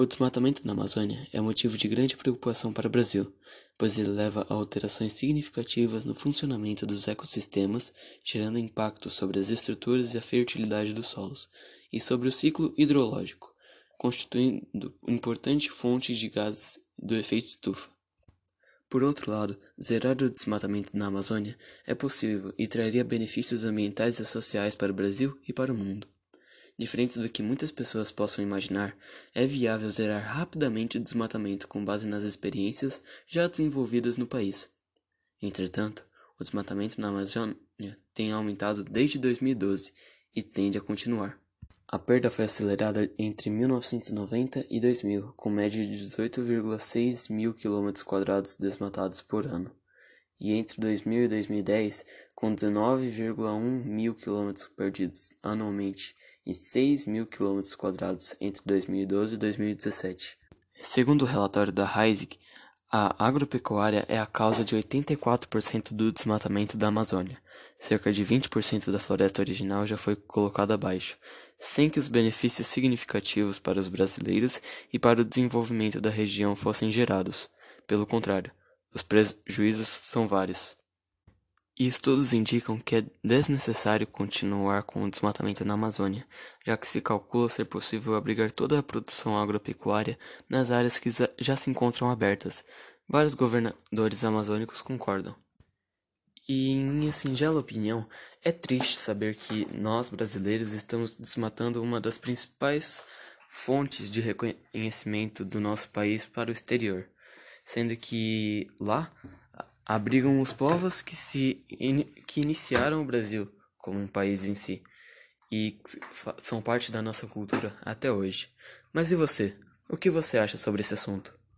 O desmatamento na Amazônia é motivo de grande preocupação para o Brasil, pois ele leva a alterações significativas no funcionamento dos ecossistemas, gerando impactos sobre as estruturas e a fertilidade dos solos, e sobre o ciclo hidrológico, constituindo importante fonte de gases do efeito estufa. Por outro lado, zerar o desmatamento na Amazônia é possível e traria benefícios ambientais e sociais para o Brasil e para o mundo. Diferente do que muitas pessoas possam imaginar, é viável zerar rapidamente o desmatamento com base nas experiências já desenvolvidas no país. Entretanto, o desmatamento na Amazônia tem aumentado desde 2012 e tende a continuar. A perda foi acelerada entre 1990 e 2000, com média de 18,6 mil km desmatados por ano e entre 2000 e 2010, com 19,1 mil quilômetros perdidos anualmente e 6 mil quilômetros quadrados entre 2012 e 2017. Segundo o relatório da HISIC, a agropecuária é a causa de 84% do desmatamento da Amazônia. Cerca de 20% da floresta original já foi colocada abaixo, sem que os benefícios significativos para os brasileiros e para o desenvolvimento da região fossem gerados. Pelo contrário, os prejuízos são vários. E estudos indicam que é desnecessário continuar com o desmatamento na Amazônia, já que se calcula ser possível abrigar toda a produção agropecuária nas áreas que já se encontram abertas. Vários governadores amazônicos concordam. E, em minha singela opinião, é triste saber que nós brasileiros estamos desmatando uma das principais fontes de reconhecimento do nosso país para o exterior sendo que lá abrigam os povos que se que iniciaram o Brasil como um país em si e são parte da nossa cultura até hoje. Mas e você? O que você acha sobre esse assunto?